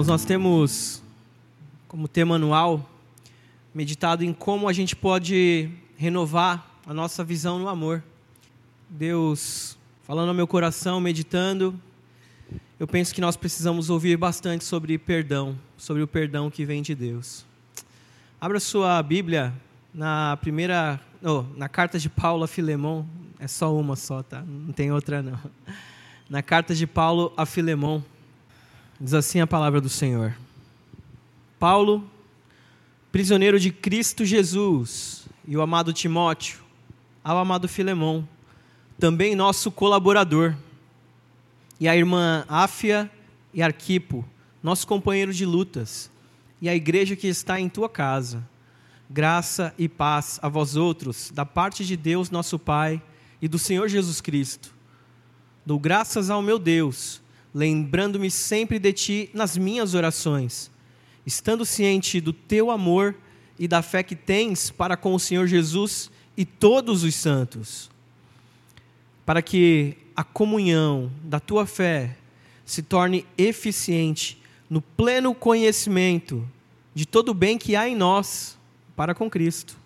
Irmãos, nós temos como tema anual meditado em como a gente pode renovar a nossa visão no amor. Deus falando ao meu coração, meditando, eu penso que nós precisamos ouvir bastante sobre perdão, sobre o perdão que vem de Deus. Abra sua Bíblia na primeira, oh, na carta de Paulo a Filemão, é só uma só, tá? Não tem outra não. Na carta de Paulo a Filemão, Diz assim a palavra do Senhor. Paulo, prisioneiro de Cristo Jesus, e o amado Timóteo, ao amado Filemão, também nosso colaborador, e a irmã Áfia e Arquipo, nosso companheiro de lutas, e a igreja que está em tua casa. Graça e paz a vós outros, da parte de Deus nosso Pai e do Senhor Jesus Cristo. Dou graças ao meu Deus lembrando-me sempre de ti nas minhas orações, estando ciente do teu amor e da fé que tens para com o Senhor Jesus e todos os santos, para que a comunhão da tua fé se torne eficiente no pleno conhecimento de todo o bem que há em nós para com Cristo.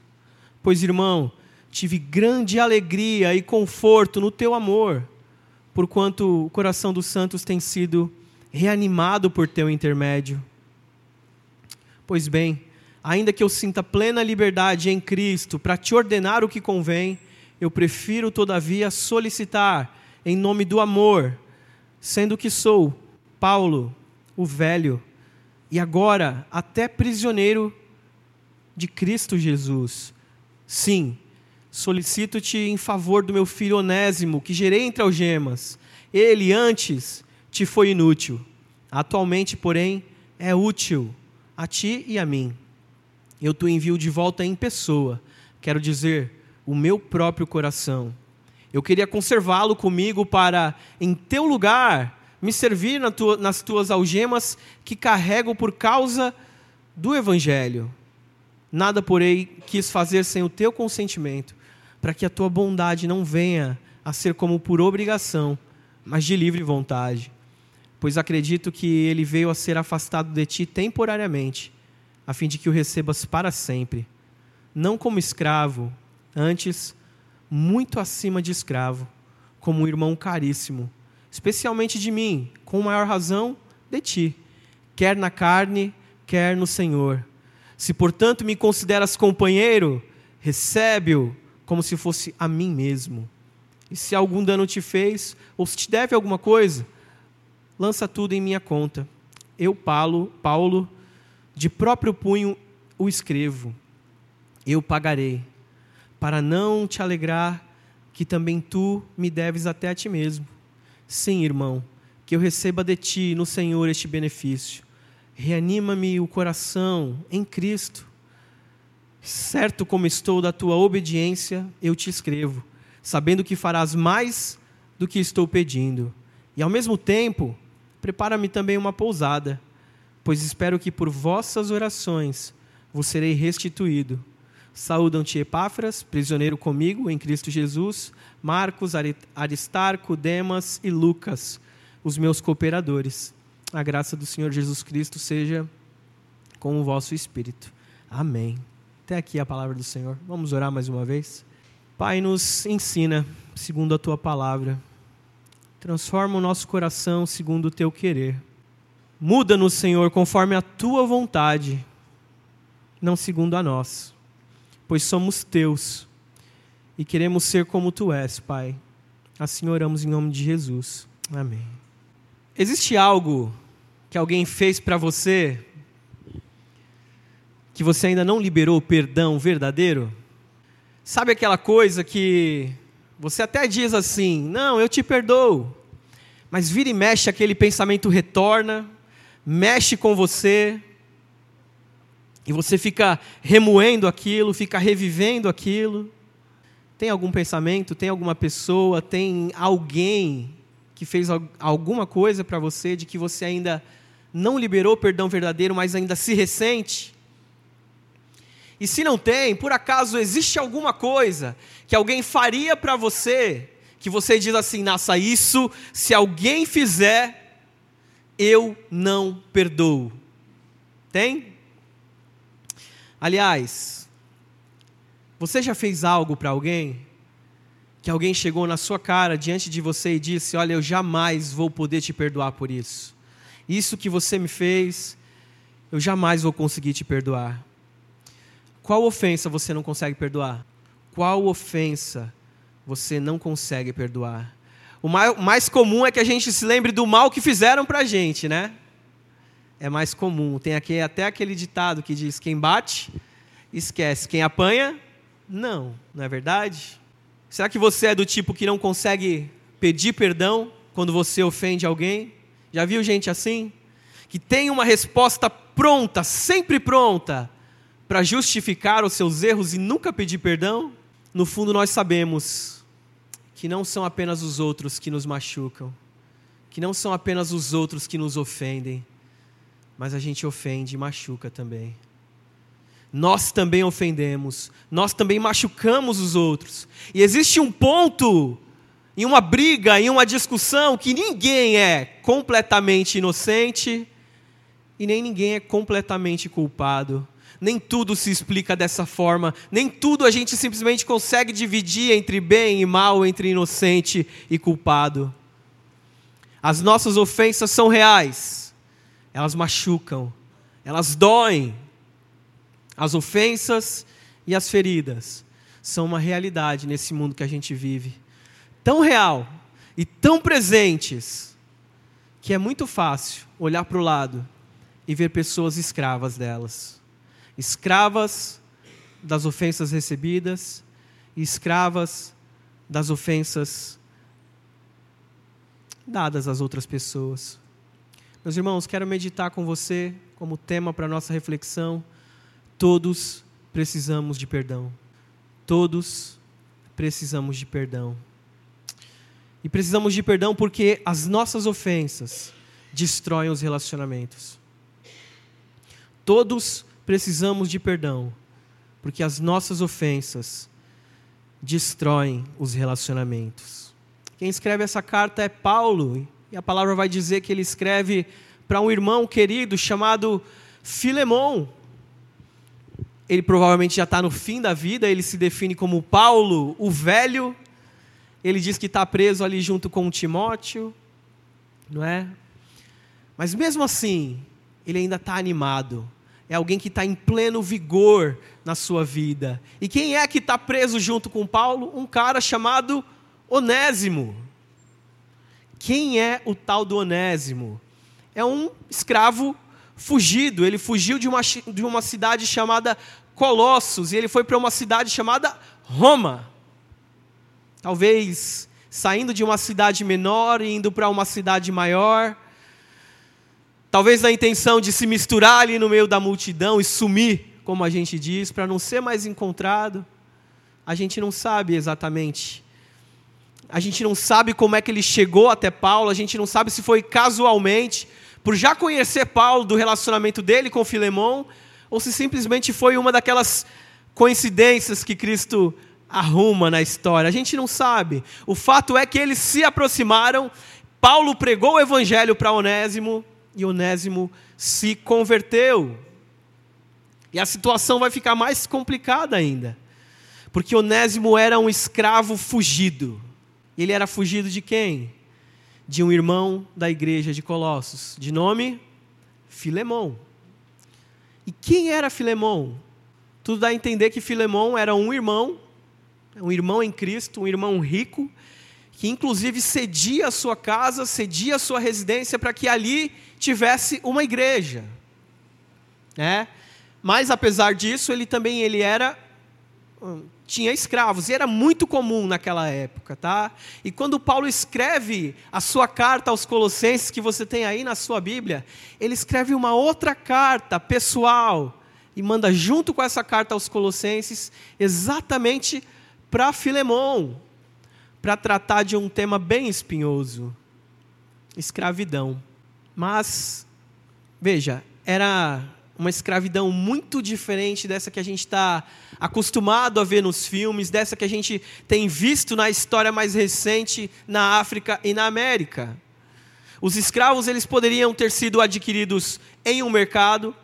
Pois, irmão, tive grande alegria e conforto no teu amor porquanto o coração dos santos tem sido reanimado por teu intermédio. Pois bem, ainda que eu sinta plena liberdade em Cristo para te ordenar o que convém, eu prefiro, todavia, solicitar, em nome do amor, sendo que sou Paulo, o velho, e agora até prisioneiro de Cristo Jesus. Sim, Solicito-te em favor do meu filho Onésimo, que gerei entre algemas. Ele antes te foi inútil, atualmente, porém, é útil a ti e a mim. Eu te envio de volta em pessoa, quero dizer, o meu próprio coração. Eu queria conservá-lo comigo para, em teu lugar, me servir nas tuas algemas que carrego por causa do Evangelho. Nada, porém, quis fazer sem o teu consentimento para que a tua bondade não venha a ser como por obrigação, mas de livre vontade. Pois acredito que ele veio a ser afastado de ti temporariamente, a fim de que o recebas para sempre, não como escravo, antes muito acima de escravo, como um irmão caríssimo, especialmente de mim, com maior razão de ti, quer na carne, quer no Senhor. Se portanto me consideras companheiro, recebe-o como se fosse a mim mesmo. E se algum dano te fez, ou se te deve alguma coisa, lança tudo em minha conta. Eu, Paulo, Paulo, de próprio punho o escrevo. Eu pagarei, para não te alegrar que também tu me deves até a ti mesmo. Sim, irmão, que eu receba de ti no Senhor este benefício. Reanima-me o coração em Cristo Certo como estou da tua obediência, eu te escrevo, sabendo que farás mais do que estou pedindo. E ao mesmo tempo, prepara-me também uma pousada, pois espero que por vossas orações vos serei restituído. Saúdam-te Epáfras, prisioneiro comigo em Cristo Jesus, Marcos, Aristarco, Demas e Lucas, os meus cooperadores. A graça do Senhor Jesus Cristo seja com o vosso espírito. Amém. Até aqui a palavra do Senhor. Vamos orar mais uma vez. Pai, nos ensina segundo a tua palavra. Transforma o nosso coração segundo o teu querer. Muda-nos, Senhor, conforme a tua vontade, não segundo a nós, pois somos teus e queremos ser como tu és, Pai. Assim oramos em nome de Jesus. Amém. Existe algo que alguém fez para você que você ainda não liberou o perdão verdadeiro? Sabe aquela coisa que você até diz assim: Não, eu te perdoo. Mas vira e mexe, aquele pensamento retorna, mexe com você, e você fica remoendo aquilo, fica revivendo aquilo. Tem algum pensamento, tem alguma pessoa, tem alguém que fez alguma coisa para você de que você ainda não liberou o perdão verdadeiro, mas ainda se ressente? E se não tem, por acaso existe alguma coisa que alguém faria para você, que você diz assim: nossa, isso, se alguém fizer, eu não perdoo. Tem? Aliás, você já fez algo para alguém que alguém chegou na sua cara diante de você e disse: Olha, eu jamais vou poder te perdoar por isso. Isso que você me fez, eu jamais vou conseguir te perdoar. Qual ofensa você não consegue perdoar? Qual ofensa você não consegue perdoar? O mais comum é que a gente se lembre do mal que fizeram para a gente, né? É mais comum. Tem aqui até aquele ditado que diz: quem bate, esquece. Quem apanha, não. Não é verdade? Será que você é do tipo que não consegue pedir perdão quando você ofende alguém? Já viu gente assim? Que tem uma resposta pronta, sempre pronta, para justificar os seus erros e nunca pedir perdão? No fundo, nós sabemos que não são apenas os outros que nos machucam, que não são apenas os outros que nos ofendem, mas a gente ofende e machuca também nós também ofendemos, nós também machucamos os outros. E existe um ponto, em uma briga, em uma discussão, que ninguém é completamente inocente e nem ninguém é completamente culpado. Nem tudo se explica dessa forma, nem tudo a gente simplesmente consegue dividir entre bem e mal, entre inocente e culpado. As nossas ofensas são reais, elas machucam, elas doem, as ofensas e as feridas são uma realidade nesse mundo que a gente vive. Tão real e tão presentes que é muito fácil olhar para o lado e ver pessoas escravas delas. Escravas das ofensas recebidas e escravas das ofensas dadas às outras pessoas. Meus irmãos, quero meditar com você como tema para nossa reflexão Todos precisamos de perdão. Todos precisamos de perdão. E precisamos de perdão porque as nossas ofensas destroem os relacionamentos. Todos precisamos de perdão porque as nossas ofensas destroem os relacionamentos. Quem escreve essa carta é Paulo, e a palavra vai dizer que ele escreve para um irmão querido chamado Filemão ele provavelmente já está no fim da vida, ele se define como Paulo, o velho. Ele diz que está preso ali junto com Timóteo, não é? Mas mesmo assim, ele ainda está animado. É alguém que está em pleno vigor na sua vida. E quem é que está preso junto com Paulo? Um cara chamado Onésimo. Quem é o tal do Onésimo? É um escravo fugido. Ele fugiu de uma, de uma cidade chamada Colossos e ele foi para uma cidade chamada Roma. Talvez saindo de uma cidade menor e indo para uma cidade maior. Talvez na intenção de se misturar ali no meio da multidão e sumir, como a gente diz, para não ser mais encontrado. A gente não sabe exatamente. A gente não sabe como é que ele chegou até Paulo, a gente não sabe se foi casualmente por já conhecer Paulo do relacionamento dele com Filemão, ou se simplesmente foi uma daquelas coincidências que Cristo arruma na história. A gente não sabe. O fato é que eles se aproximaram, Paulo pregou o evangelho para Onésimo e Onésimo se converteu. E a situação vai ficar mais complicada ainda. Porque Onésimo era um escravo fugido. Ele era fugido de quem? de um irmão da igreja de Colossos, de nome Filemão. E quem era Filemão? Tudo dá a entender que Filemão era um irmão, um irmão em Cristo, um irmão rico, que inclusive cedia a sua casa, cedia a sua residência para que ali tivesse uma igreja. É? Mas apesar disso, ele também ele era tinha escravos, e era muito comum naquela época, tá? E quando Paulo escreve a sua carta aos Colossenses, que você tem aí na sua Bíblia, ele escreve uma outra carta pessoal e manda junto com essa carta aos Colossenses exatamente para Filemão, para tratar de um tema bem espinhoso: escravidão. Mas, veja, era uma escravidão muito diferente dessa que a gente está acostumado a ver nos filmes, dessa que a gente tem visto na história mais recente na África e na América. Os escravos eles poderiam ter sido adquiridos em um mercado,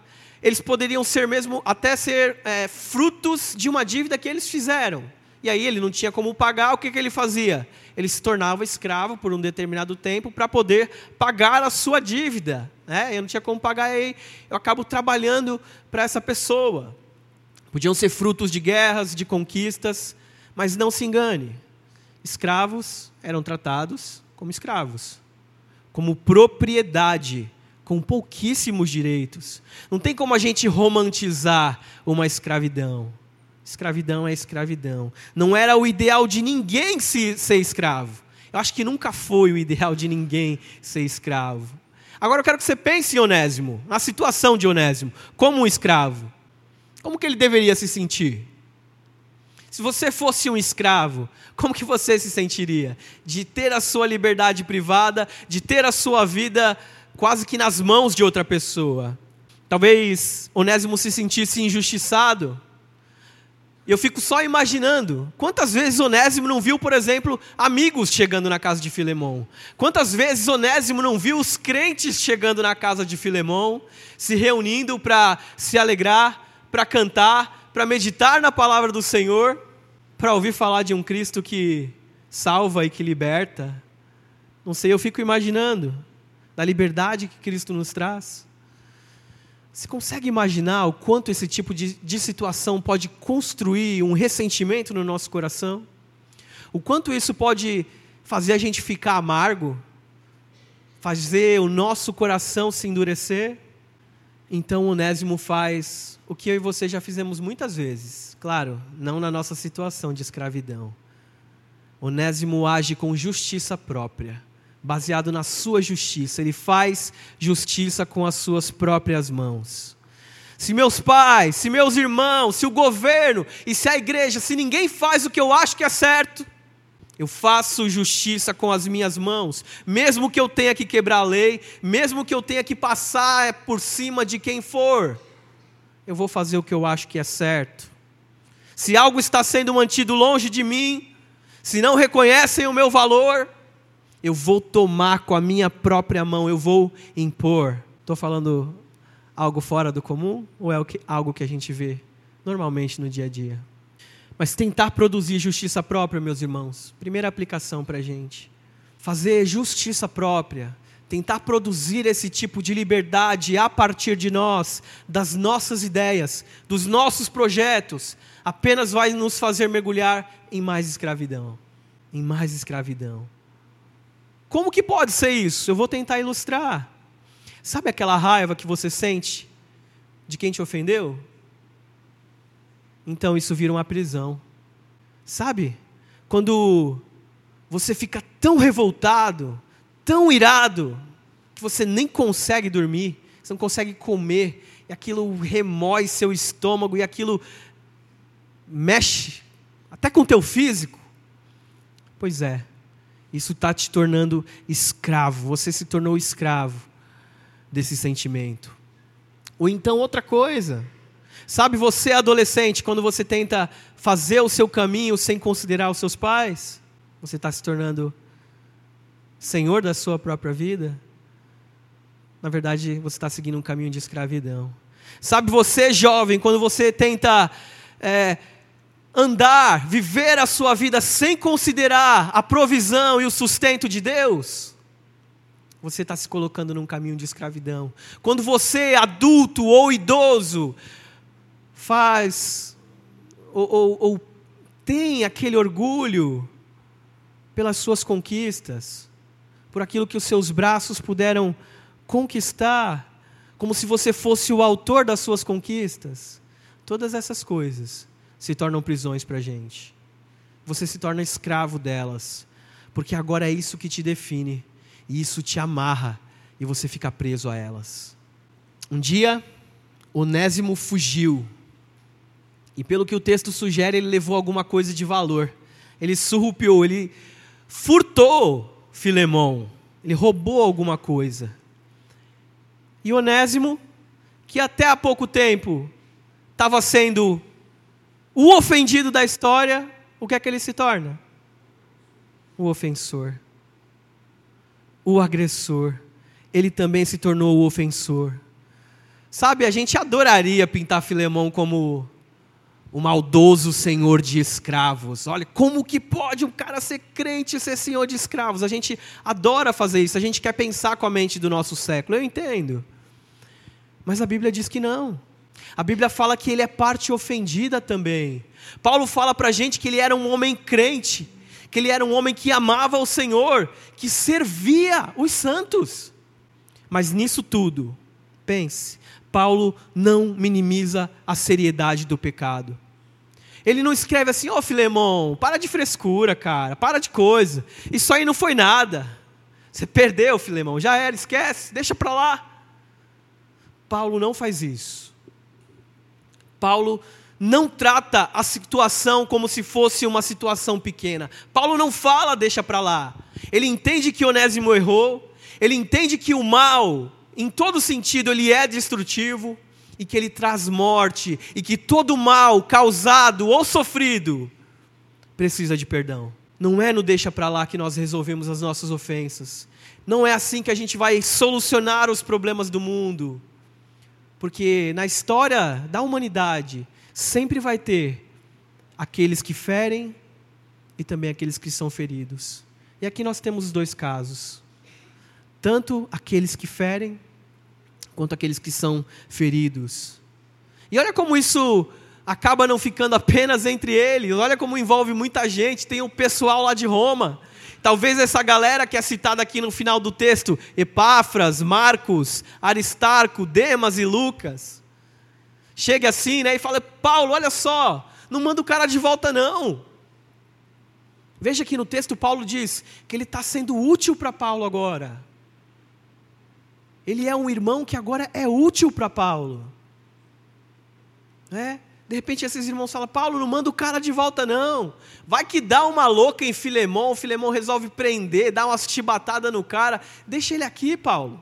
eles poderiam ser mesmo até ser é, frutos de uma dívida que eles fizeram. E aí ele não tinha como pagar, o que, que ele fazia? Ele se tornava escravo por um determinado tempo para poder pagar a sua dívida. Né? Eu não tinha como pagar, eu acabo trabalhando para essa pessoa. Podiam ser frutos de guerras, de conquistas, mas não se engane. Escravos eram tratados como escravos, como propriedade, com pouquíssimos direitos. Não tem como a gente romantizar uma escravidão. Escravidão é escravidão. Não era o ideal de ninguém se, ser escravo. Eu acho que nunca foi o ideal de ninguém ser escravo. Agora eu quero que você pense em Onésimo, na situação de Onésimo, como um escravo. Como que ele deveria se sentir? Se você fosse um escravo, como que você se sentiria? De ter a sua liberdade privada, de ter a sua vida quase que nas mãos de outra pessoa. Talvez Onésimo se sentisse injustiçado, eu fico só imaginando quantas vezes Onésimo não viu, por exemplo, amigos chegando na casa de Filemão. Quantas vezes Onésimo não viu os crentes chegando na casa de Filemão, se reunindo para se alegrar, para cantar, para meditar na palavra do Senhor, para ouvir falar de um Cristo que salva e que liberta. Não sei, eu fico imaginando da liberdade que Cristo nos traz. Você consegue imaginar o quanto esse tipo de, de situação pode construir um ressentimento no nosso coração? O quanto isso pode fazer a gente ficar amargo? Fazer o nosso coração se endurecer? Então Onésimo faz o que eu e você já fizemos muitas vezes. Claro, não na nossa situação de escravidão. Onésimo age com justiça própria baseado na sua justiça. Ele faz justiça com as suas próprias mãos. Se meus pais, se meus irmãos, se o governo e se a igreja, se ninguém faz o que eu acho que é certo, eu faço justiça com as minhas mãos, mesmo que eu tenha que quebrar a lei, mesmo que eu tenha que passar por cima de quem for, eu vou fazer o que eu acho que é certo. Se algo está sendo mantido longe de mim, se não reconhecem o meu valor, eu vou tomar com a minha própria mão, eu vou impor. Estou falando algo fora do comum ou é algo que a gente vê normalmente no dia a dia? Mas tentar produzir justiça própria, meus irmãos, primeira aplicação para a gente. Fazer justiça própria, tentar produzir esse tipo de liberdade a partir de nós, das nossas ideias, dos nossos projetos, apenas vai nos fazer mergulhar em mais escravidão. Em mais escravidão. Como que pode ser isso? Eu vou tentar ilustrar. Sabe aquela raiva que você sente de quem te ofendeu? Então isso vira uma prisão. Sabe? Quando você fica tão revoltado, tão irado, que você nem consegue dormir, você não consegue comer, e aquilo remói seu estômago, e aquilo mexe até com o teu físico. Pois é, isso está te tornando escravo. Você se tornou escravo desse sentimento. Ou então outra coisa. Sabe você, adolescente, quando você tenta fazer o seu caminho sem considerar os seus pais, você está se tornando senhor da sua própria vida? Na verdade, você está seguindo um caminho de escravidão. Sabe você, jovem, quando você tenta é, andar, viver a sua vida sem considerar a provisão e o sustento de Deus, você está se colocando num caminho de escravidão. Quando você, adulto ou idoso, faz ou, ou, ou tem aquele orgulho pelas suas conquistas, por aquilo que os seus braços puderam conquistar, como se você fosse o autor das suas conquistas, todas essas coisas se tornam prisões para a gente. Você se torna escravo delas, porque agora é isso que te define, e isso te amarra, e você fica preso a elas. Um dia, Onésimo fugiu, e pelo que o texto sugere, ele levou alguma coisa de valor. Ele surrupiou, ele furtou Filemão, ele roubou alguma coisa. E Onésimo, que até há pouco tempo estava sendo o ofendido da história, o que é que ele se torna? O ofensor. O agressor, ele também se tornou o ofensor. Sabe, a gente adoraria pintar Filemão como o maldoso senhor de escravos. Olha, como que pode um cara ser crente e ser senhor de escravos? A gente adora fazer isso, a gente quer pensar com a mente do nosso século, eu entendo. Mas a Bíblia diz que não. A Bíblia fala que ele é parte ofendida também. Paulo fala para a gente que ele era um homem crente, que ele era um homem que amava o Senhor, que servia os santos. Mas nisso tudo, pense, Paulo não minimiza a seriedade do pecado. Ele não escreve assim, ó oh, Filemão, para de frescura, cara, para de coisa. Isso aí não foi nada. Você perdeu, Filemão, já era, esquece, deixa para lá. Paulo não faz isso. Paulo não trata a situação como se fosse uma situação pequena. Paulo não fala, deixa para lá. Ele entende que Onésimo errou, ele entende que o mal em todo sentido, ele é destrutivo e que ele traz morte e que todo mal causado ou sofrido precisa de perdão. Não é no deixa para lá que nós resolvemos as nossas ofensas. Não é assim que a gente vai solucionar os problemas do mundo. Porque na história da humanidade sempre vai ter aqueles que ferem e também aqueles que são feridos. E aqui nós temos os dois casos. Tanto aqueles que ferem quanto aqueles que são feridos. E olha como isso acaba não ficando apenas entre eles, olha como envolve muita gente, tem o pessoal lá de Roma. Talvez essa galera que é citada aqui no final do texto, Epáfras, Marcos, Aristarco, Demas e Lucas, chegue assim, né, e fala: "Paulo, olha só, não manda o cara de volta não". Veja que no texto Paulo diz que ele está sendo útil para Paulo agora. Ele é um irmão que agora é útil para Paulo. É? De repente esses irmãos falam, Paulo, não manda o cara de volta não. Vai que dá uma louca em Filemão, o Filemão resolve prender, dá uma chibatada no cara. Deixa ele aqui, Paulo.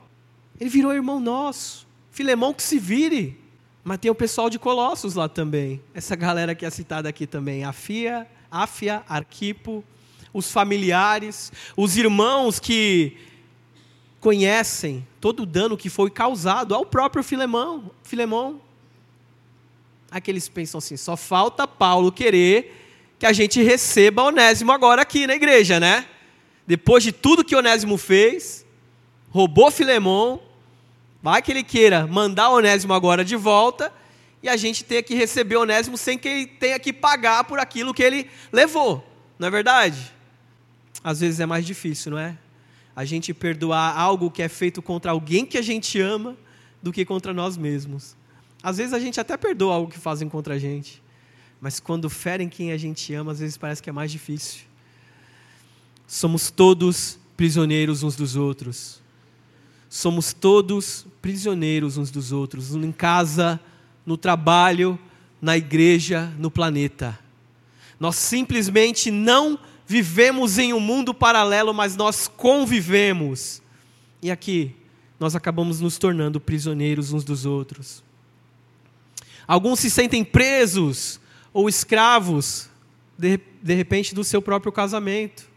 Ele virou irmão nosso. Filemão que se vire. Mas tem o pessoal de Colossos lá também. Essa galera que é citada aqui também. Afia, Áfia, Arquipo, os familiares, os irmãos que conhecem todo o dano que foi causado ao próprio Filemão, Filemão. Aqueles pensam assim, só falta Paulo querer que a gente receba Onésimo agora aqui na igreja, né? Depois de tudo que Onésimo fez, roubou Filemão, vai que ele queira mandar Onésimo agora de volta e a gente tenha que receber Onésimo sem que ele tenha que pagar por aquilo que ele levou, não é verdade? Às vezes é mais difícil, não é? a gente perdoar algo que é feito contra alguém que a gente ama do que contra nós mesmos. Às vezes a gente até perdoa algo que fazem contra a gente, mas quando ferem quem a gente ama, às vezes parece que é mais difícil. Somos todos prisioneiros uns dos outros. Somos todos prisioneiros uns dos outros, em casa, no trabalho, na igreja, no planeta. Nós simplesmente não vivemos em um mundo paralelo, mas nós convivemos. E aqui, nós acabamos nos tornando prisioneiros uns dos outros. Alguns se sentem presos ou escravos, de, de repente, do seu próprio casamento.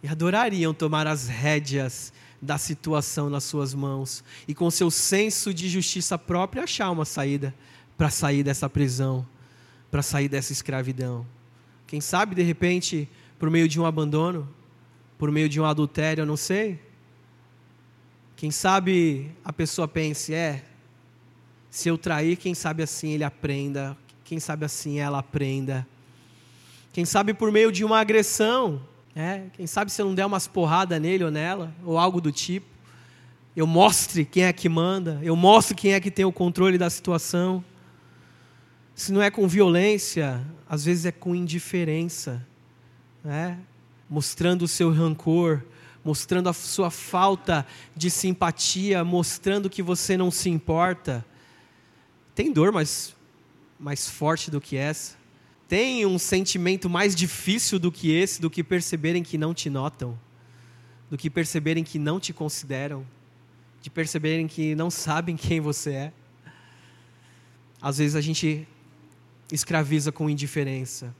E adorariam tomar as rédeas da situação nas suas mãos e, com seu senso de justiça própria, achar uma saída para sair dessa prisão, para sair dessa escravidão. Quem sabe, de repente, por meio de um abandono, por meio de um adultério, eu não sei. Quem sabe a pessoa pense, é, se eu trair, quem sabe assim ele aprenda, quem sabe assim ela aprenda. Quem sabe por meio de uma agressão, é, quem sabe se eu não der umas porradas nele ou nela, ou algo do tipo, eu mostre quem é que manda, eu mostre quem é que tem o controle da situação. Se não é com violência, às vezes é com indiferença, né? mostrando o seu rancor, mostrando a sua falta de simpatia, mostrando que você não se importa. Tem dor mais, mais forte do que essa? Tem um sentimento mais difícil do que esse, do que perceberem que não te notam, do que perceberem que não te consideram, de perceberem que não sabem quem você é? Às vezes a gente escraviza com indiferença.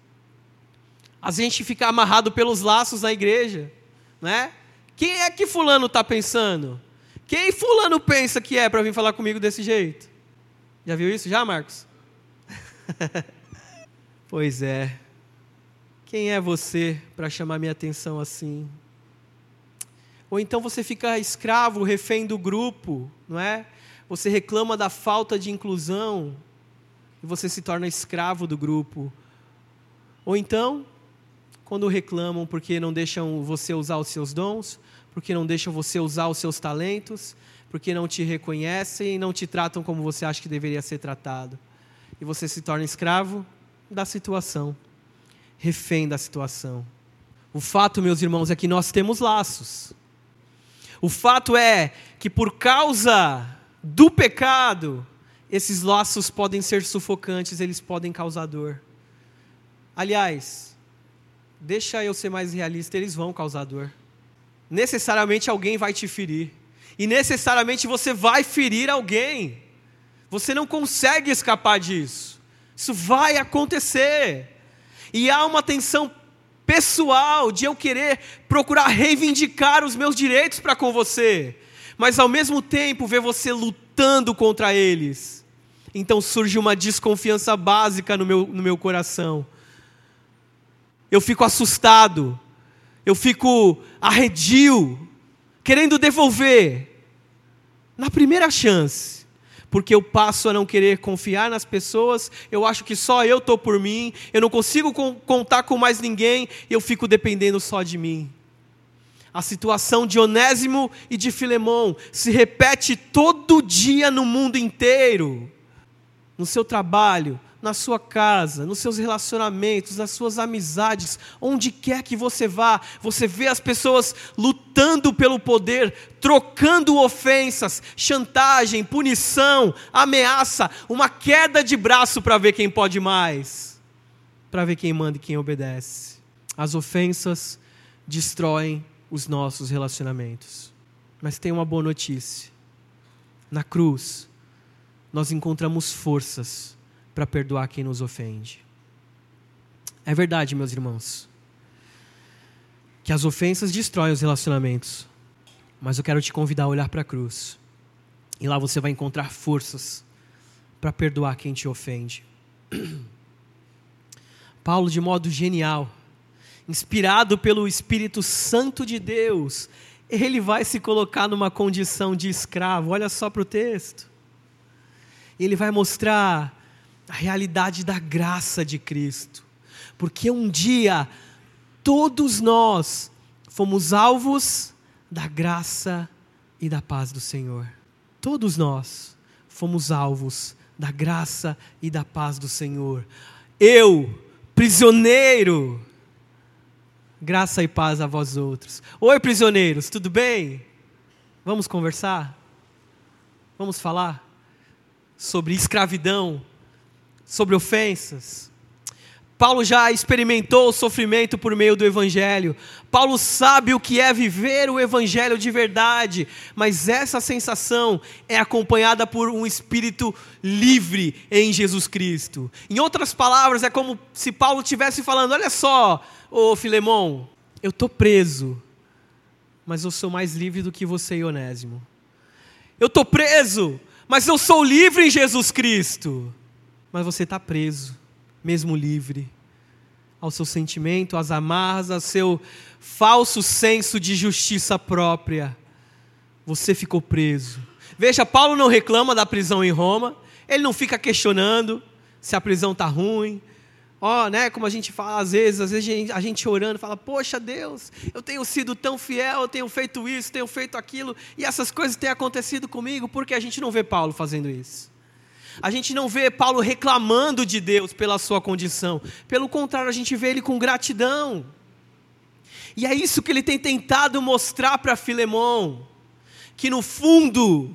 A gente fica amarrado pelos laços na igreja, né? Quem é que fulano está pensando? Quem fulano pensa que é para vir falar comigo desse jeito? Já viu isso já, Marcos? pois é. Quem é você para chamar minha atenção assim? Ou então você fica escravo, refém do grupo, não é? Você reclama da falta de inclusão e você se torna escravo do grupo. Ou então, quando reclamam porque não deixam você usar os seus dons, porque não deixam você usar os seus talentos, porque não te reconhecem e não te tratam como você acha que deveria ser tratado. E você se torna escravo da situação, refém da situação. O fato, meus irmãos, é que nós temos laços. O fato é que por causa do pecado, esses laços podem ser sufocantes, eles podem causar dor. Aliás, deixa eu ser mais realista, eles vão causar dor necessariamente alguém vai te ferir. E necessariamente você vai ferir alguém. Você não consegue escapar disso. Isso vai acontecer. E há uma tensão pessoal de eu querer procurar reivindicar os meus direitos para com você, mas ao mesmo tempo ver você lutando contra eles. Então surge uma desconfiança básica no meu, no meu coração. Eu fico assustado, eu fico arredio, querendo devolver, na primeira chance, porque eu passo a não querer confiar nas pessoas, eu acho que só eu estou por mim, eu não consigo contar com mais ninguém, eu fico dependendo só de mim. A situação de Onésimo e de Filemão se repete todo dia no mundo inteiro. No seu trabalho, na sua casa, nos seus relacionamentos, nas suas amizades, onde quer que você vá, você vê as pessoas lutando pelo poder, trocando ofensas, chantagem, punição, ameaça, uma queda de braço para ver quem pode mais, para ver quem manda e quem obedece. As ofensas destroem os nossos relacionamentos. Mas tem uma boa notícia. Na cruz, nós encontramos forças para perdoar quem nos ofende. É verdade, meus irmãos, que as ofensas destroem os relacionamentos, mas eu quero te convidar a olhar para a cruz, e lá você vai encontrar forças para perdoar quem te ofende. Paulo, de modo genial, inspirado pelo Espírito Santo de Deus, ele vai se colocar numa condição de escravo, olha só para o texto. Ele vai mostrar a realidade da graça de Cristo. Porque um dia todos nós fomos alvos da graça e da paz do Senhor. Todos nós fomos alvos da graça e da paz do Senhor. Eu, prisioneiro, graça e paz a vós outros. Oi, prisioneiros, tudo bem? Vamos conversar? Vamos falar sobre escravidão sobre ofensas. Paulo já experimentou o sofrimento por meio do Evangelho. Paulo sabe o que é viver o Evangelho de verdade, mas essa sensação é acompanhada por um espírito livre em Jesus Cristo. Em outras palavras, é como se Paulo estivesse falando: Olha só, ô Filemão, eu estou preso, mas eu sou mais livre do que você, Onésimo. Eu estou preso, mas eu sou livre em Jesus Cristo mas você está preso, mesmo livre, ao seu sentimento, às amarras, ao seu falso senso de justiça própria. Você ficou preso. Veja, Paulo não reclama da prisão em Roma, ele não fica questionando se a prisão está ruim. Ó, oh, né, como a gente fala às vezes, às vezes a gente, a gente orando, fala: "Poxa, Deus, eu tenho sido tão fiel, eu tenho feito isso, tenho feito aquilo, e essas coisas têm acontecido comigo, porque a gente não vê Paulo fazendo isso?" A gente não vê Paulo reclamando de Deus pela sua condição. Pelo contrário, a gente vê ele com gratidão. E é isso que ele tem tentado mostrar para Filemão, que no fundo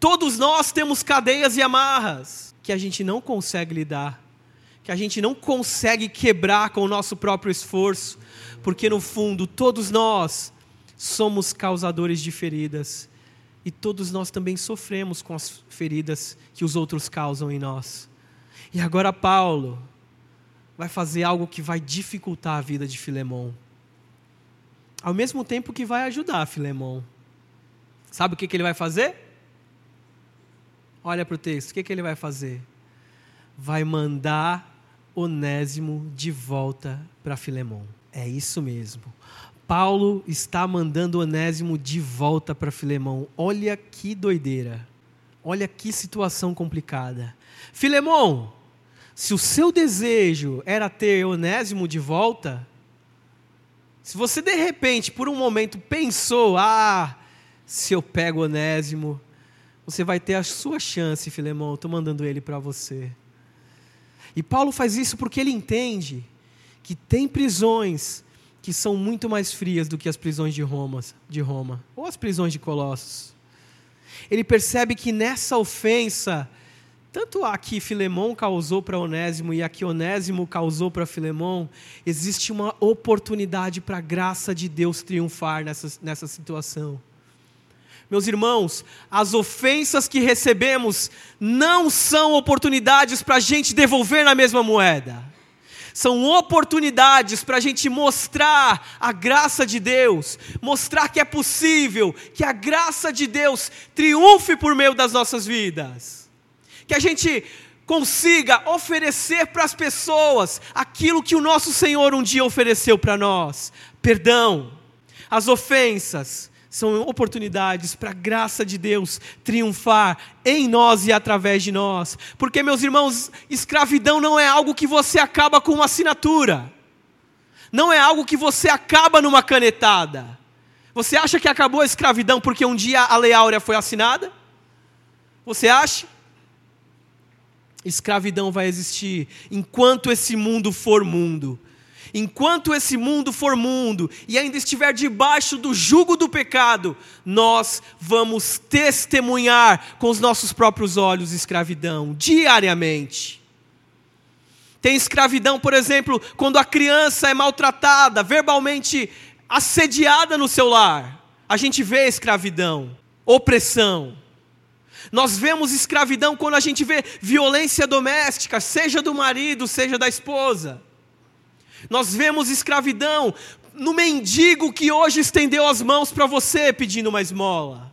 todos nós temos cadeias e amarras que a gente não consegue lidar, que a gente não consegue quebrar com o nosso próprio esforço, porque no fundo todos nós somos causadores de feridas e todos nós também sofremos com as feridas que os outros causam em nós. E agora Paulo vai fazer algo que vai dificultar a vida de Filemão. ao mesmo tempo que vai ajudar Filemão. Sabe o que, que ele vai fazer? Olha para o texto, o que, que ele vai fazer? Vai mandar Onésimo de volta para Filemão. É isso mesmo. Paulo está mandando Onésimo de volta para Filemão. Olha que doideira. Olha que situação complicada. Filemão, se o seu desejo era ter Onésimo de volta, se você de repente, por um momento, pensou: ah, se eu pego Onésimo, você vai ter a sua chance, Filemão, estou mandando ele para você. E Paulo faz isso porque ele entende que tem prisões que são muito mais frias do que as prisões de Roma, de Roma ou as prisões de Colossos ele percebe que nessa ofensa, tanto a que Filemão causou para Onésimo e a que Onésimo causou para Filemão, existe uma oportunidade para a graça de Deus triunfar nessa, nessa situação. Meus irmãos, as ofensas que recebemos não são oportunidades para a gente devolver na mesma moeda são oportunidades para a gente mostrar a graça de Deus, mostrar que é possível, que a graça de Deus triunfe por meio das nossas vidas, que a gente consiga oferecer para as pessoas aquilo que o nosso Senhor um dia ofereceu para nós: perdão, as ofensas, são oportunidades para a graça de Deus triunfar em nós e através de nós. Porque, meus irmãos, escravidão não é algo que você acaba com uma assinatura, não é algo que você acaba numa canetada. Você acha que acabou a escravidão porque um dia a Lei Áurea foi assinada? Você acha? Escravidão vai existir enquanto esse mundo for mundo. Enquanto esse mundo for mundo e ainda estiver debaixo do jugo do pecado, nós vamos testemunhar com os nossos próprios olhos escravidão, diariamente. Tem escravidão, por exemplo, quando a criança é maltratada, verbalmente assediada no seu lar. A gente vê escravidão, opressão. Nós vemos escravidão quando a gente vê violência doméstica, seja do marido, seja da esposa. Nós vemos escravidão no mendigo que hoje estendeu as mãos para você pedindo uma esmola.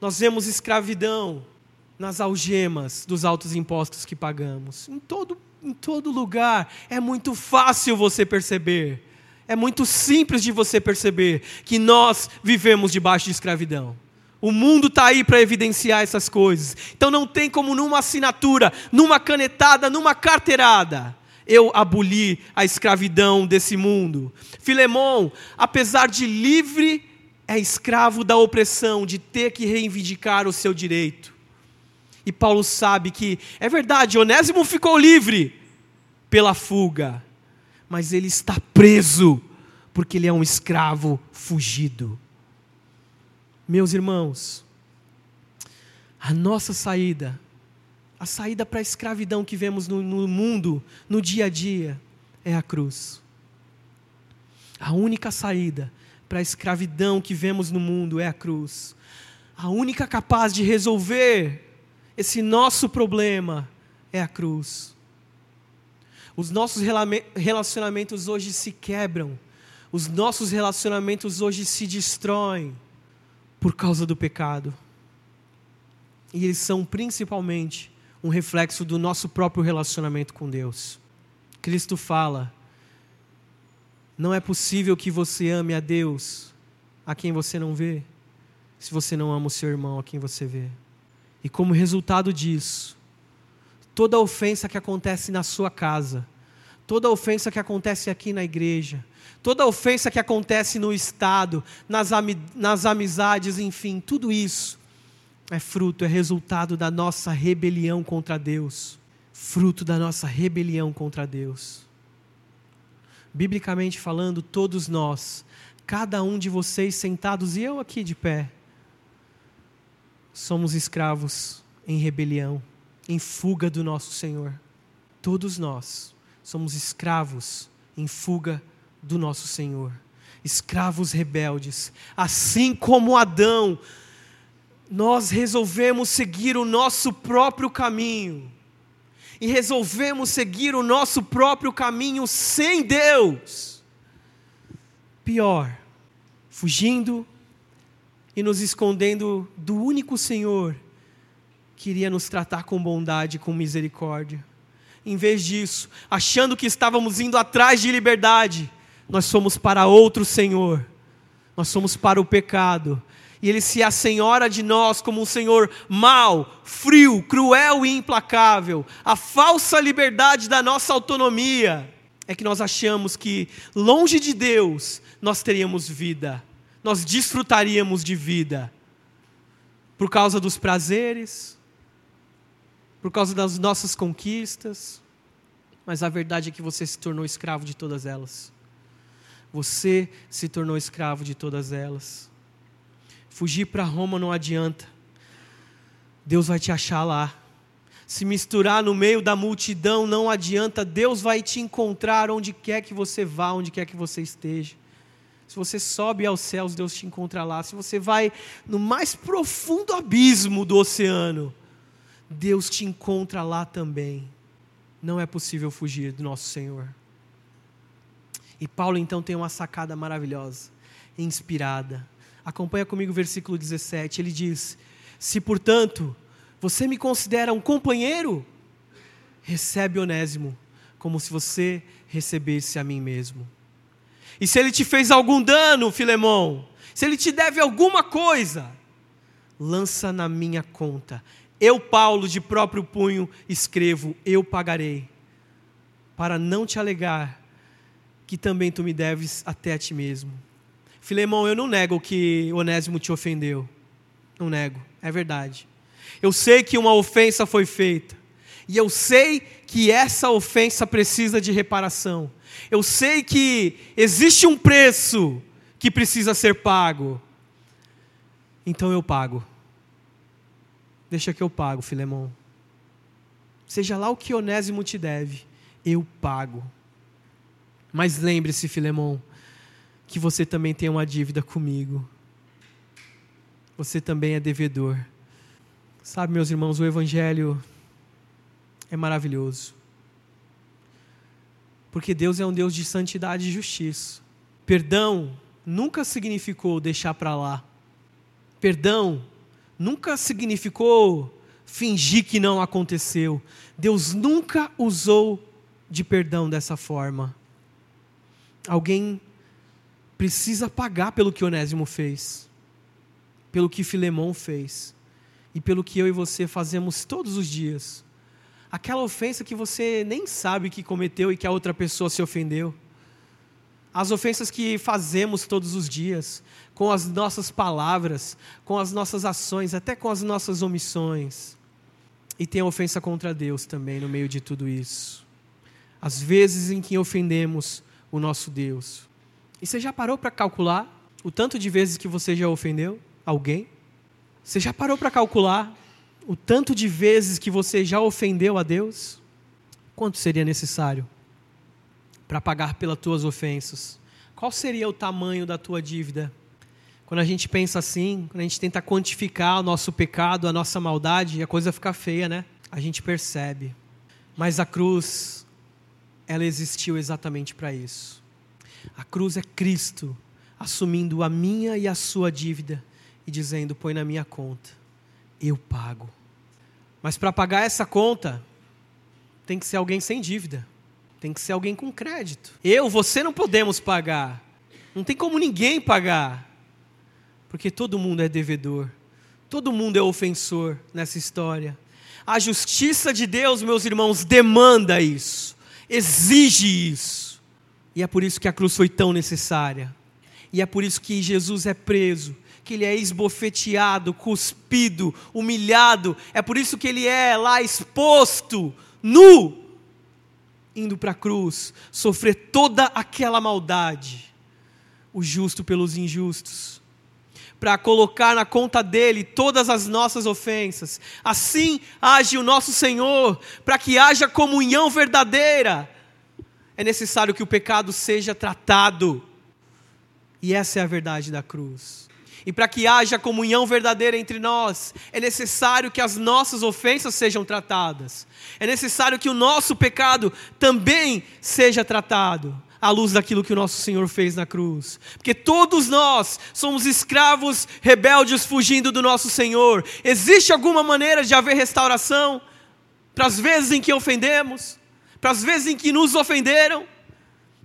Nós vemos escravidão nas algemas dos altos impostos que pagamos. Em todo, em todo lugar é muito fácil você perceber. É muito simples de você perceber que nós vivemos debaixo de escravidão. O mundo está aí para evidenciar essas coisas. Então não tem como numa assinatura, numa canetada, numa carteirada, eu aboli a escravidão desse mundo. Filemão, apesar de livre, é escravo da opressão, de ter que reivindicar o seu direito. E Paulo sabe que é verdade, Onésimo ficou livre pela fuga, mas ele está preso porque ele é um escravo fugido. Meus irmãos, a nossa saída a saída para a escravidão que vemos no, no mundo, no dia a dia, é a cruz. A única saída para a escravidão que vemos no mundo é a cruz. A única capaz de resolver esse nosso problema é a cruz. Os nossos relacionamentos hoje se quebram, os nossos relacionamentos hoje se destroem por causa do pecado. E eles são principalmente um reflexo do nosso próprio relacionamento com Deus. Cristo fala: não é possível que você ame a Deus a quem você não vê, se você não ama o seu irmão a quem você vê. E como resultado disso, toda ofensa que acontece na sua casa, toda ofensa que acontece aqui na igreja, toda ofensa que acontece no Estado, nas, nas amizades, enfim, tudo isso é fruto, é resultado da nossa rebelião contra Deus. Fruto da nossa rebelião contra Deus. Biblicamente falando, todos nós, cada um de vocês sentados e eu aqui de pé, somos escravos em rebelião, em fuga do nosso Senhor. Todos nós somos escravos em fuga do nosso Senhor. Escravos rebeldes, assim como Adão nós resolvemos seguir o nosso próprio caminho. E resolvemos seguir o nosso próprio caminho sem Deus. Pior, fugindo e nos escondendo do único Senhor que iria nos tratar com bondade, com misericórdia. Em vez disso, achando que estávamos indo atrás de liberdade, nós fomos para outro Senhor, nós fomos para o pecado, e Ele se assenhora de nós como um Senhor mau, frio, cruel e implacável. A falsa liberdade da nossa autonomia é que nós achamos que, longe de Deus, nós teríamos vida, nós desfrutaríamos de vida, por causa dos prazeres, por causa das nossas conquistas, mas a verdade é que você se tornou escravo de todas elas. Você se tornou escravo de todas elas. Fugir para Roma não adianta. Deus vai te achar lá. Se misturar no meio da multidão não adianta, Deus vai te encontrar onde quer que você vá, onde quer que você esteja. Se você sobe aos céus, Deus te encontra lá. Se você vai no mais profundo abismo do oceano, Deus te encontra lá também. Não é possível fugir do nosso Senhor. E Paulo então tem uma sacada maravilhosa, inspirada. Acompanha comigo o versículo 17. Ele diz: Se portanto você me considera um companheiro, recebe Onésimo como se você recebesse a mim mesmo. E se ele te fez algum dano, Filemão, se ele te deve alguma coisa, lança na minha conta. Eu, Paulo, de próprio punho, escrevo: Eu pagarei, para não te alegar que também tu me deves até a ti mesmo. Filemão, eu não nego que Onésimo te ofendeu. Não nego, é verdade. Eu sei que uma ofensa foi feita. E eu sei que essa ofensa precisa de reparação. Eu sei que existe um preço que precisa ser pago. Então eu pago. Deixa que eu pago, Filemão. Seja lá o que Onésimo te deve, eu pago. Mas lembre-se, Filemão, que você também tem uma dívida comigo. Você também é devedor. Sabe, meus irmãos, o Evangelho é maravilhoso. Porque Deus é um Deus de santidade e justiça. Perdão nunca significou deixar para lá. Perdão nunca significou fingir que não aconteceu. Deus nunca usou de perdão dessa forma. Alguém precisa pagar pelo que Onésimo fez, pelo que Filemão fez e pelo que eu e você fazemos todos os dias. Aquela ofensa que você nem sabe que cometeu e que a outra pessoa se ofendeu. As ofensas que fazemos todos os dias, com as nossas palavras, com as nossas ações, até com as nossas omissões. E tem a ofensa contra Deus também no meio de tudo isso. As vezes em que ofendemos o nosso Deus. E você já parou para calcular o tanto de vezes que você já ofendeu alguém? Você já parou para calcular o tanto de vezes que você já ofendeu a Deus? Quanto seria necessário para pagar pelas tuas ofensas? Qual seria o tamanho da tua dívida? Quando a gente pensa assim, quando a gente tenta quantificar o nosso pecado, a nossa maldade, a coisa fica feia, né? A gente percebe. Mas a cruz, ela existiu exatamente para isso. A cruz é Cristo assumindo a minha e a sua dívida e dizendo: põe na minha conta, eu pago. Mas para pagar essa conta, tem que ser alguém sem dívida, tem que ser alguém com crédito. Eu, você não podemos pagar, não tem como ninguém pagar, porque todo mundo é devedor, todo mundo é ofensor nessa história. A justiça de Deus, meus irmãos, demanda isso, exige isso. E é por isso que a cruz foi tão necessária. E é por isso que Jesus é preso, que ele é esbofeteado, cuspido, humilhado. É por isso que ele é lá exposto, nu, indo para a cruz, sofrer toda aquela maldade, o justo pelos injustos, para colocar na conta dele todas as nossas ofensas. Assim age o nosso Senhor, para que haja comunhão verdadeira é necessário que o pecado seja tratado. E essa é a verdade da cruz. E para que haja comunhão verdadeira entre nós, é necessário que as nossas ofensas sejam tratadas. É necessário que o nosso pecado também seja tratado. à luz daquilo que o nosso Senhor fez na cruz. Porque todos nós somos escravos rebeldes fugindo do nosso Senhor. Existe alguma maneira de haver restauração para as vezes em que ofendemos, para as vezes em que nos ofenderam?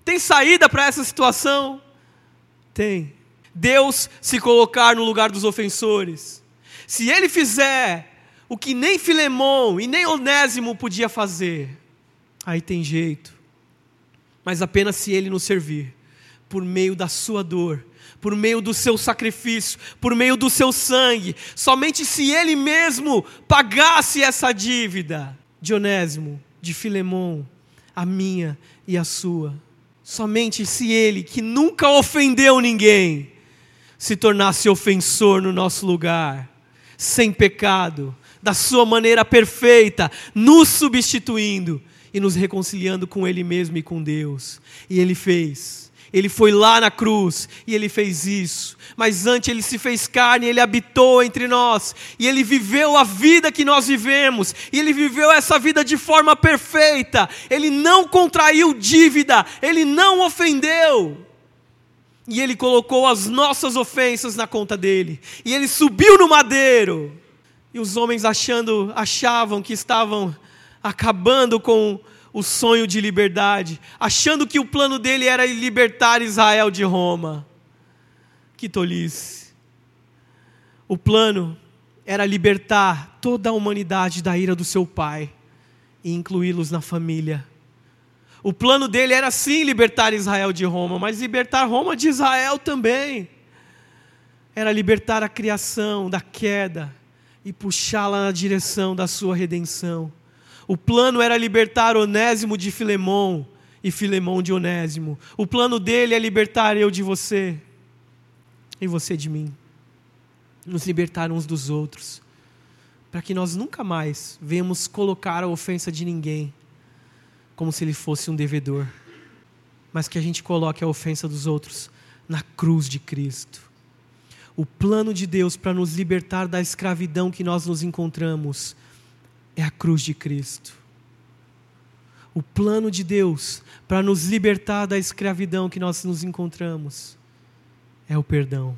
Tem saída para essa situação? Tem. Deus se colocar no lugar dos ofensores. Se ele fizer o que nem Filemão e nem Onésimo podia fazer, aí tem jeito. Mas apenas se ele nos servir, por meio da sua dor, por meio do seu sacrifício, por meio do seu sangue, somente se ele mesmo pagasse essa dívida de Onésimo, de Filemão, a minha e a sua. Somente se ele, que nunca ofendeu ninguém, se tornasse ofensor no nosso lugar, sem pecado, da sua maneira perfeita, nos substituindo e nos reconciliando com Ele mesmo e com Deus. E Ele fez. Ele foi lá na cruz e ele fez isso. Mas antes ele se fez carne, ele habitou entre nós e ele viveu a vida que nós vivemos. E ele viveu essa vida de forma perfeita. Ele não contraiu dívida, ele não ofendeu. E ele colocou as nossas ofensas na conta dele. E ele subiu no madeiro e os homens achando, achavam que estavam acabando com o sonho de liberdade, achando que o plano dele era libertar Israel de Roma. Que tolice. O plano era libertar toda a humanidade da ira do seu pai e incluí-los na família. O plano dele era sim libertar Israel de Roma, mas libertar Roma de Israel também. Era libertar a criação da queda e puxá-la na direção da sua redenção. O plano era libertar Onésimo de Filemão e Filemão de Onésimo. O plano dele é libertar eu de você e você de mim. Nos libertar uns dos outros, para que nós nunca mais venhamos colocar a ofensa de ninguém como se ele fosse um devedor, mas que a gente coloque a ofensa dos outros na cruz de Cristo o plano de Deus para nos libertar da escravidão que nós nos encontramos é a cruz de Cristo. O plano de Deus para nos libertar da escravidão que nós nos encontramos é o perdão.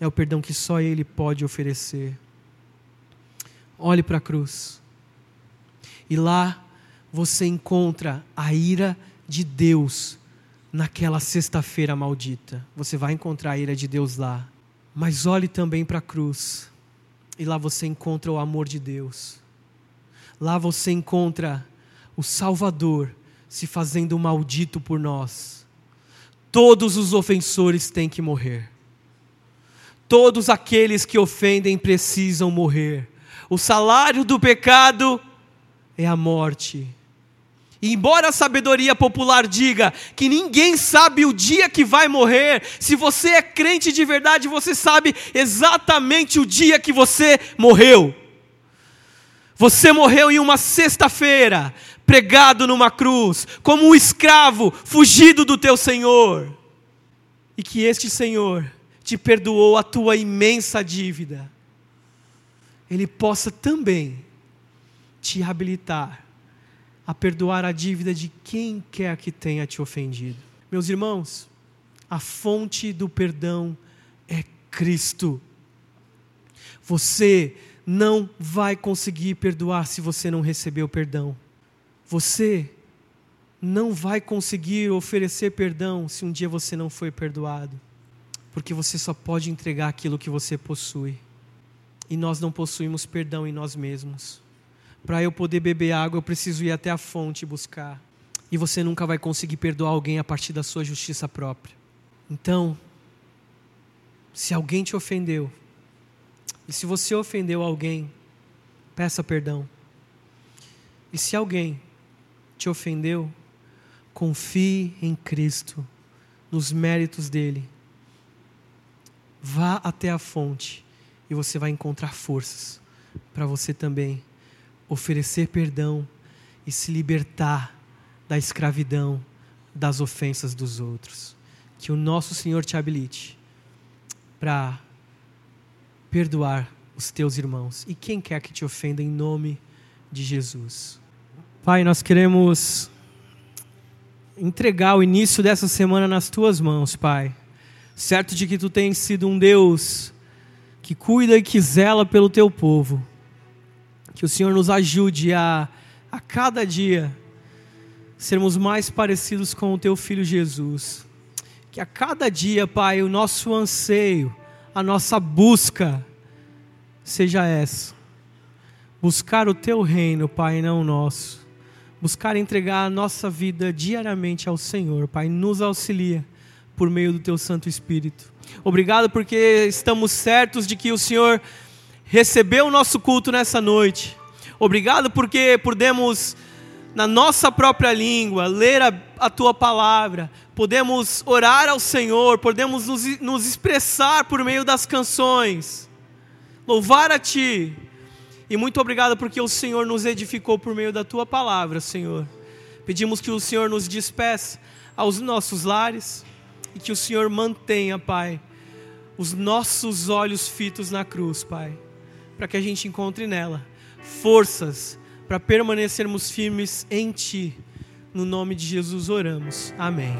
É o perdão que só Ele pode oferecer. Olhe para a cruz. E lá você encontra a ira de Deus naquela sexta-feira maldita. Você vai encontrar a ira de Deus lá. Mas olhe também para a cruz. E lá você encontra o amor de Deus. Lá você encontra o Salvador se fazendo maldito por nós. Todos os ofensores têm que morrer. Todos aqueles que ofendem precisam morrer. O salário do pecado é a morte e embora a sabedoria popular diga que ninguém sabe o dia que vai morrer, se você é crente de verdade, você sabe exatamente o dia que você morreu. Você morreu em uma sexta-feira, pregado numa cruz, como um escravo fugido do teu Senhor. E que este Senhor te perdoou a tua imensa dívida. Ele possa também te habilitar a perdoar a dívida de quem quer que tenha te ofendido. Meus irmãos, a fonte do perdão é Cristo. Você não vai conseguir perdoar se você não receber o perdão. Você não vai conseguir oferecer perdão se um dia você não foi perdoado. Porque você só pode entregar aquilo que você possui. E nós não possuímos perdão em nós mesmos. Para eu poder beber água, eu preciso ir até a fonte buscar. E você nunca vai conseguir perdoar alguém a partir da sua justiça própria. Então, se alguém te ofendeu, e se você ofendeu alguém, peça perdão. E se alguém te ofendeu, confie em Cristo, nos méritos dele. Vá até a fonte e você vai encontrar forças para você também oferecer perdão e se libertar da escravidão das ofensas dos outros. Que o nosso Senhor te habilite para perdoar os teus irmãos e quem quer que te ofenda em nome de Jesus. Pai, nós queremos entregar o início dessa semana nas tuas mãos, Pai. Certo de que tu tens sido um Deus que cuida e que zela pelo teu povo. Que o Senhor nos ajude a, a cada dia, sermos mais parecidos com o teu filho Jesus. Que a cada dia, Pai, o nosso anseio, a nossa busca seja essa. Buscar o teu reino, Pai, não o nosso. Buscar entregar a nossa vida diariamente ao Senhor, Pai, nos auxilia por meio do teu Santo Espírito. Obrigado porque estamos certos de que o Senhor recebeu o nosso culto nessa noite. Obrigado porque podemos na nossa própria língua, ler a, a, tua palavra, podemos orar ao Senhor, podemos nos, nos expressar por meio das canções, louvar a Ti. E muito obrigado porque o Senhor nos edificou por meio da Tua palavra, Senhor. Pedimos que o Senhor nos despeça aos nossos lares e que o Senhor mantenha, Pai, os nossos olhos fitos na cruz, Pai, para que a gente encontre nela forças para permanecermos firmes em Ti. No nome de Jesus oramos. Amém.